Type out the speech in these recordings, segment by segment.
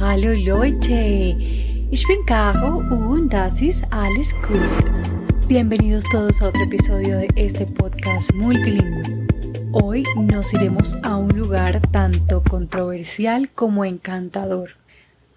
Hallo Leute, ich bin Caro und das ist alles gut. Bienvenidos todos a otro episodio de este podcast multilingüe. Hoy nos iremos a un lugar tanto controversial como encantador.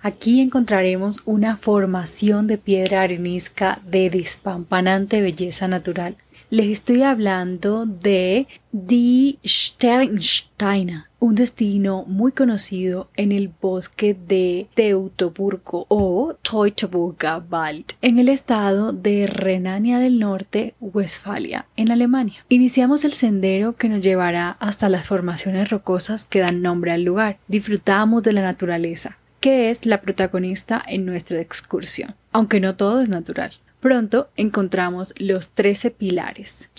Aquí encontraremos una formación de piedra arenisca de despampanante belleza natural les estoy hablando de Die Sternsteiner, un destino muy conocido en el bosque de Teutoburgo o Teutoburger Wald, en el estado de Renania del Norte, Westfalia, en Alemania. Iniciamos el sendero que nos llevará hasta las formaciones rocosas que dan nombre al lugar. Disfrutamos de la naturaleza, que es la protagonista en nuestra excursión, aunque no todo es natural. Pronto encontramos los 13 pilares,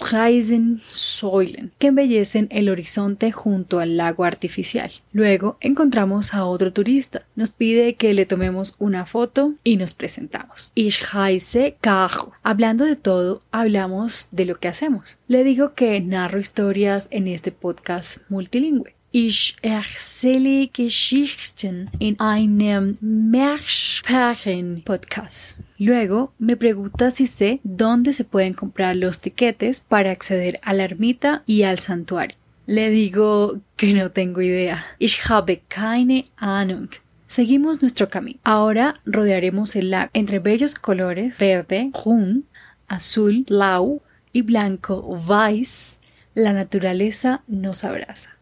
Säulen, que embellecen el horizonte junto al lago artificial. Luego encontramos a otro turista. Nos pide que le tomemos una foto y nos presentamos. Ich heiße Caro. Hablando de todo, hablamos de lo que hacemos. Le digo que narro historias en este podcast multilingüe. Ich erzähle Geschichten in einem Mehrsprachen-Podcast. Luego me pregunta si sé dónde se pueden comprar los tiquetes para acceder a la ermita y al santuario. Le digo que no tengo idea. Ich habe keine Ahnung. Seguimos nuestro camino. Ahora rodearemos el lago entre bellos colores verde, grün, azul, blau y blanco, weiß. La naturaleza nos abraza.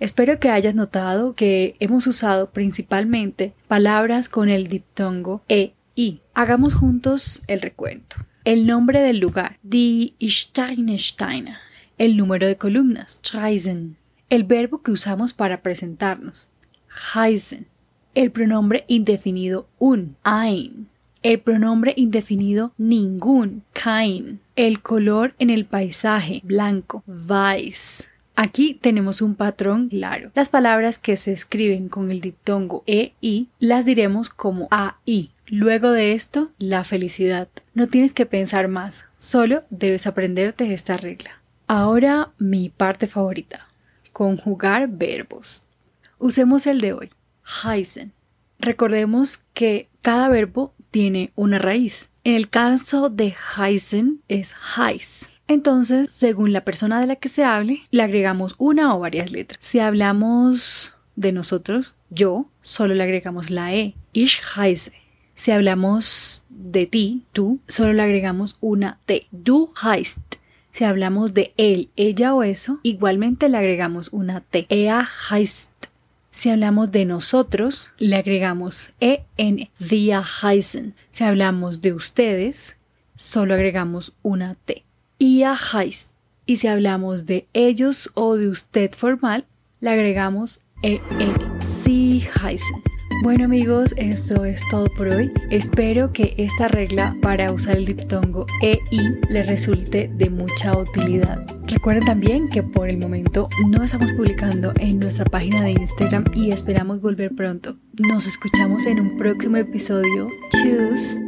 Espero que hayas notado que hemos usado principalmente palabras con el diptongo e i. Hagamos juntos el recuento. El nombre del lugar, die Steinsteine. El número de columnas, Streisen. El verbo que usamos para presentarnos, heißen. El pronombre indefinido un, ein. El pronombre indefinido ningún, kein. El color en el paisaje, blanco, weiß. Aquí tenemos un patrón claro. Las palabras que se escriben con el diptongo e i las diremos como a i. Luego de esto, la felicidad. No tienes que pensar más, solo debes aprenderte esta regla. Ahora mi parte favorita. Conjugar verbos. Usemos el de hoy. Heißen. Recordemos que cada verbo tiene una raíz. En el caso de heißen es heiß. Entonces, según la persona de la que se hable, le agregamos una o varias letras. Si hablamos de nosotros, yo, solo le agregamos la E, ich heiße. Si hablamos de ti, tú, solo le agregamos una T, du heißt. Si hablamos de él, ella o eso, igualmente le agregamos una T, er heißt. Si hablamos de nosotros, le agregamos EN, wir heißen. Si hablamos de ustedes, solo agregamos una T a heißt. Y si hablamos de ellos o de usted formal, le agregamos en. Sie heißen. Bueno amigos, eso es todo por hoy. Espero que esta regla para usar el diptongo e i le resulte de mucha utilidad. Recuerden también que por el momento no estamos publicando en nuestra página de Instagram y esperamos volver pronto. Nos escuchamos en un próximo episodio. Tschüss.